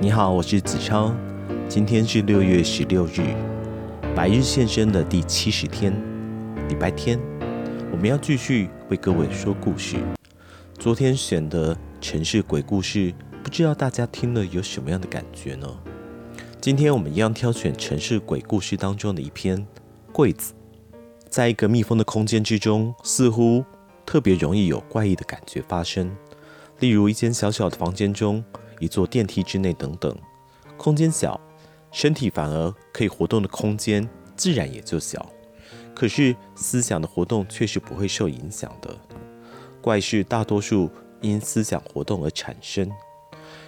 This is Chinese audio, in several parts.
你好，我是子超。今天是六月十六日，白日现身的第七十天，礼拜天。我们要继续为各位说故事。昨天选的城市鬼故事，不知道大家听了有什么样的感觉呢？今天我们一样挑选城市鬼故事当中的一篇柜子。在一个密封的空间之中，似乎特别容易有怪异的感觉发生。例如，一间小小的房间中。一座电梯之内等等，空间小，身体反而可以活动的空间自然也就小。可是思想的活动却是不会受影响的。怪事大多数因思想活动而产生，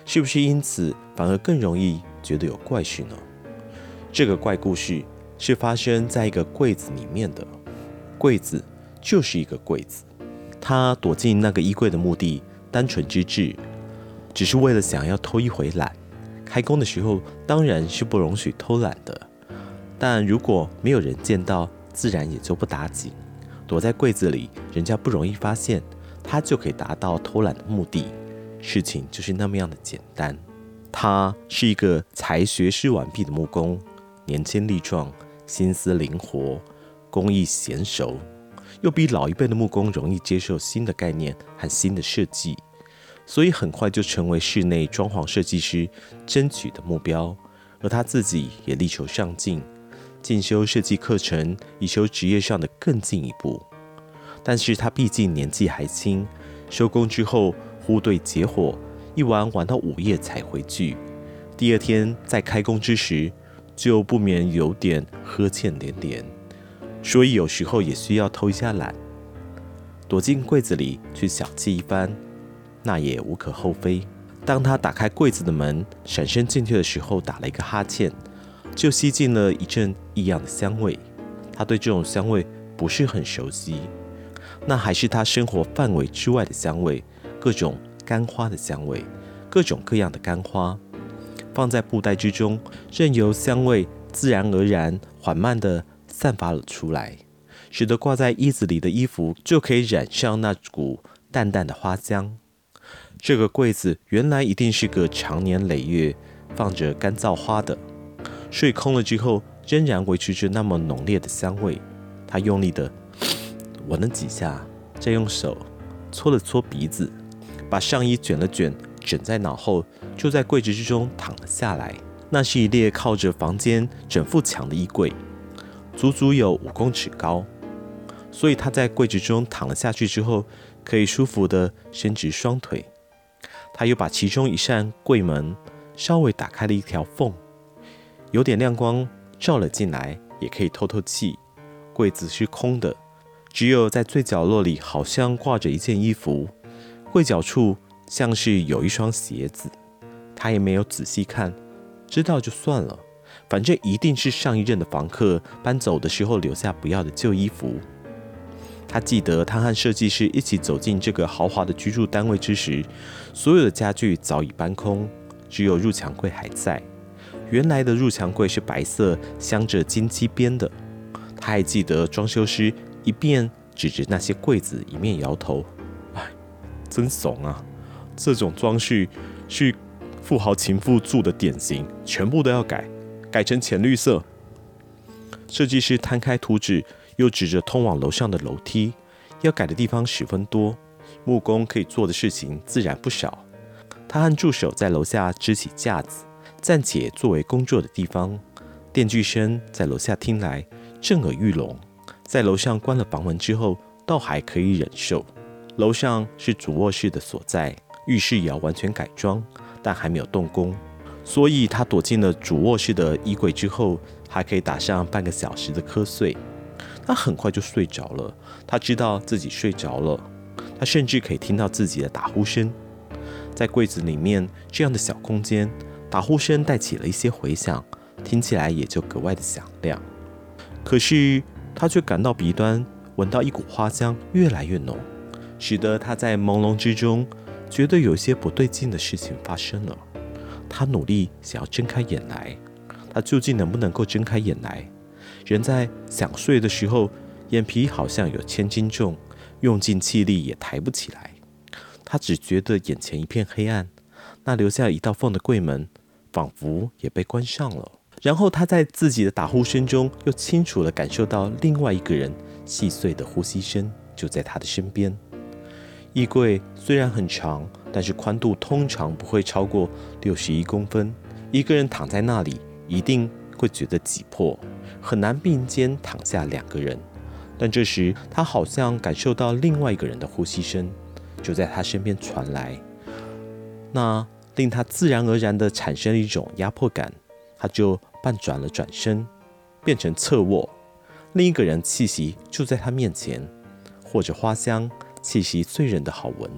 是不是因此反而更容易觉得有怪事呢？这个怪故事是发生在一个柜子里面的，柜子就是一个柜子，他躲进那个衣柜的目的单纯之至。只是为了想要偷一回懒，开工的时候当然是不容许偷懒的。但如果没有人见到，自然也就不打紧。躲在柜子里，人家不容易发现，他就可以达到偷懒的目的。事情就是那么样的简单。他是一个才学士完毕的木工，年轻力壮，心思灵活，工艺娴熟，又比老一辈的木工容易接受新的概念和新的设计。所以很快就成为室内装潢设计师争取的目标，而他自己也力求上进，进修设计课程，以求职业上的更进一步。但是他毕竟年纪还轻，收工之后忽对结伙，一玩玩到午夜才回去。第二天在开工之时，就不免有点呵欠连连，所以有时候也需要偷一下懒，躲进柜子里去小憩一番。那也无可厚非。当他打开柜子的门，闪身进去的时候，打了一个哈欠，就吸进了一阵异样的香味。他对这种香味不是很熟悉，那还是他生活范围之外的香味，各种干花的香味，各种各样的干花，放在布袋之中，任由香味自然而然、缓慢地散发了出来，使得挂在衣子里的衣服就可以染上那股淡淡的花香。这个柜子原来一定是个长年累月放着干燥花的，睡空了之后仍然维持着那么浓烈的香味。他用力地闻了几下，再用手搓了搓鼻子，把上衣卷了卷，枕在脑后，就在柜子之中躺了下来。那是一列靠着房间整副墙的衣柜，足足有五公尺高，所以他在柜子中躺了下去之后，可以舒服地伸直双腿。他又把其中一扇柜门稍微打开了一条缝，有点亮光照了进来，也可以透透气。柜子是空的，只有在最角落里好像挂着一件衣服，柜角处像是有一双鞋子。他也没有仔细看，知道就算了，反正一定是上一任的房客搬走的时候留下不要的旧衣服。他记得，他和设计师一起走进这个豪华的居住单位之时，所有的家具早已搬空，只有入墙柜还在。原来的入墙柜是白色，镶着金漆边的。他还记得，装修师一边指着那些柜子，一面摇头：“哎，真怂啊！这种装饰是富豪情妇住的典型，全部都要改，改成浅绿色。”设计师摊开图纸。又指着通往楼上的楼梯，要改的地方十分多，木工可以做的事情自然不少。他和助手在楼下支起架子，暂且作为工作的地方。电锯声在楼下听来震耳欲聋，在楼上关了房门之后，倒还可以忍受。楼上是主卧室的所在，浴室也要完全改装，但还没有动工，所以他躲进了主卧室的衣柜之后，还可以打上半个小时的瞌睡。他很快就睡着了。他知道自己睡着了，他甚至可以听到自己的打呼声。在柜子里面这样的小空间，打呼声带起了一些回响，听起来也就格外的响亮。可是他却感到鼻端闻到一股花香越来越浓，使得他在朦胧之中觉得有些不对劲的事情发生了。他努力想要睁开眼来，他究竟能不能够睁开眼来？人在想睡的时候，眼皮好像有千斤重，用尽气力也抬不起来。他只觉得眼前一片黑暗，那留下一道缝的柜门仿佛也被关上了。然后他在自己的打呼声中，又清楚地感受到另外一个人细碎的呼吸声，就在他的身边。衣柜虽然很长，但是宽度通常不会超过六十一公分。一个人躺在那里，一定会觉得挤迫，很难并肩躺下两个人。但这时，他好像感受到另外一个人的呼吸声，就在他身边传来，那令他自然而然地产生一种压迫感。他就半转了转身，变成侧卧，另一个人气息就在他面前，或者花香，气息醉人的好闻。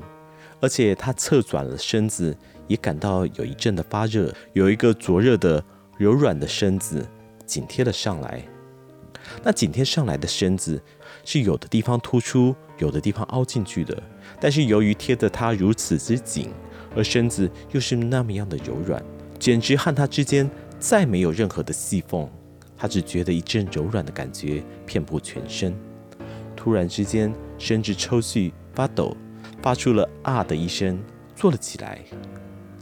而且他侧转了身子，也感到有一阵的发热，有一个灼热的柔软的身子紧贴了上来。那紧贴上来的身子是有的地方突出，有的地方凹进去的。但是由于贴得他如此之紧，而身子又是那么样的柔软，简直和他之间再没有任何的细缝。他只觉得一阵柔软的感觉遍布全身。突然之间，身子抽搐发抖，发出了啊的一声，坐了起来。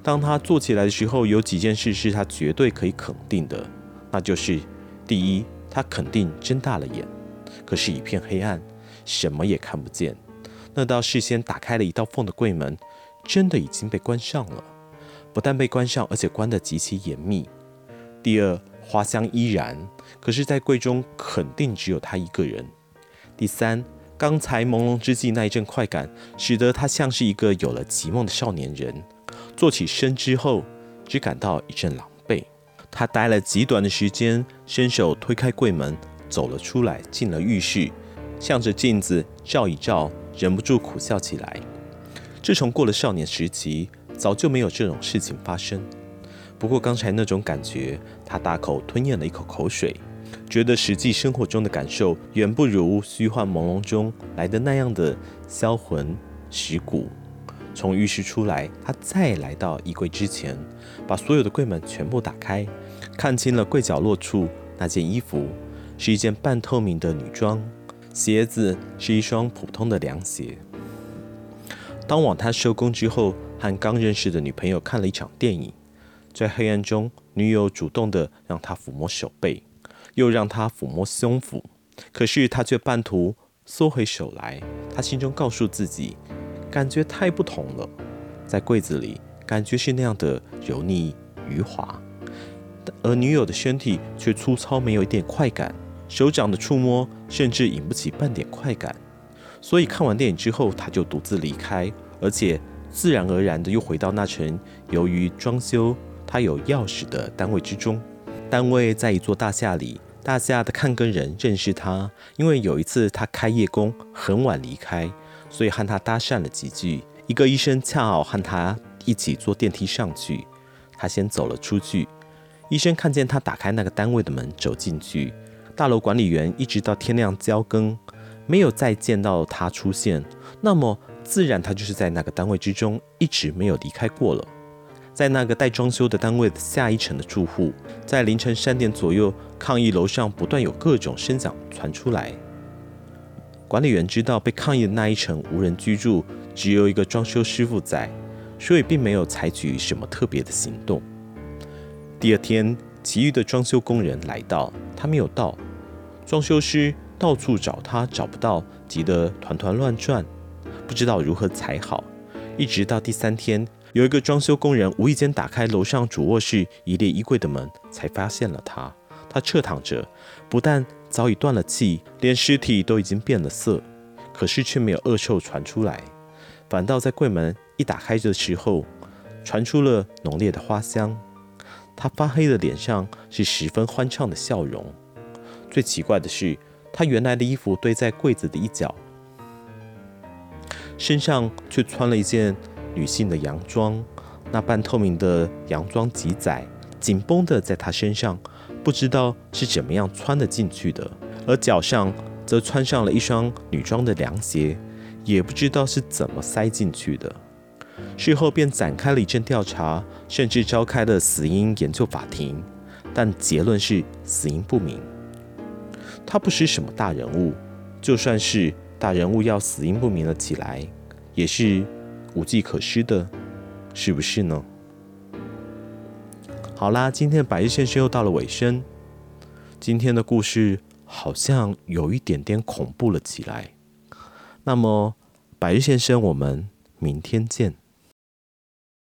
当他坐起来的时候，有几件事是他绝对可以肯定的，那就是第一。他肯定睁大了眼，可是，一片黑暗，什么也看不见。那道事先打开了一道缝的柜门，真的已经被关上了。不但被关上，而且关得极其严密。第二，花香依然，可是，在柜中肯定只有他一个人。第三，刚才朦胧之际那一阵快感，使得他像是一个有了极梦的少年人。坐起身之后，只感到一阵狼狈。他待了极短的时间，伸手推开柜门，走了出来，进了浴室，向着镜子照一照，忍不住苦笑起来。自从过了少年时期，早就没有这种事情发生。不过刚才那种感觉，他大口吞咽了一口口水，觉得实际生活中的感受远不如虚幻朦胧中来的那样的销魂蚀骨。从浴室出来，他再来到衣柜之前，把所有的柜门全部打开，看清了柜角落处那件衣服，是一件半透明的女装，鞋子是一双普通的凉鞋。当晚他收工之后，和刚认识的女朋友看了一场电影，在黑暗中，女友主动的让他抚摸手背，又让他抚摸胸腹，可是他却半途缩回手来，他心中告诉自己。感觉太不同了，在柜子里，感觉是那样的柔腻余滑，而女友的身体却粗糙，没有一点快感，手掌的触摸甚至引不起半点快感。所以看完电影之后，他就独自离开，而且自然而然的又回到那层由于装修他有钥匙的单位之中。单位在一座大厦里，大厦的看更人认识他，因为有一次他开夜工很晚离开。所以和他搭讪了几句，一个医生恰好和他一起坐电梯上去，他先走了出去。医生看见他打开那个单位的门走进去，大楼管理员一直到天亮交更，没有再见到他出现，那么自然他就是在那个单位之中一直没有离开过了。在那个待装修的单位的下一层的住户，在凌晨三点左右抗议楼上不断有各种声响传出来。管理员知道被抗议的那一层无人居住，只有一个装修师傅在，所以并没有采取什么特别的行动。第二天，其余的装修工人来到，他没有到。装修师到处找他，找不到，急得团团乱转，不知道如何才好。一直到第三天，有一个装修工人无意间打开楼上主卧室一列衣柜的门，才发现了他。他侧躺着，不但早已断了气，连尸体都已经变了色，可是却没有恶臭传出来，反倒在柜门一打开的时候，传出了浓烈的花香。他发黑的脸上是十分欢畅的笑容。最奇怪的是，他原来的衣服堆在柜子的一角，身上却穿了一件女性的洋装，那半透明的洋装极窄，紧绷的在他身上。不知道是怎么样穿得进去的，而脚上则穿上了一双女装的凉鞋，也不知道是怎么塞进去的。事后便展开了一阵调查，甚至召开了死因研究法庭，但结论是死因不明。他不是什么大人物，就算是大人物，要死因不明了起来，也是无计可施的，是不是呢？好啦，今天的百日先生又到了尾声。今天的故事好像有一点点恐怖了起来。那么，百日先生，我们明天见。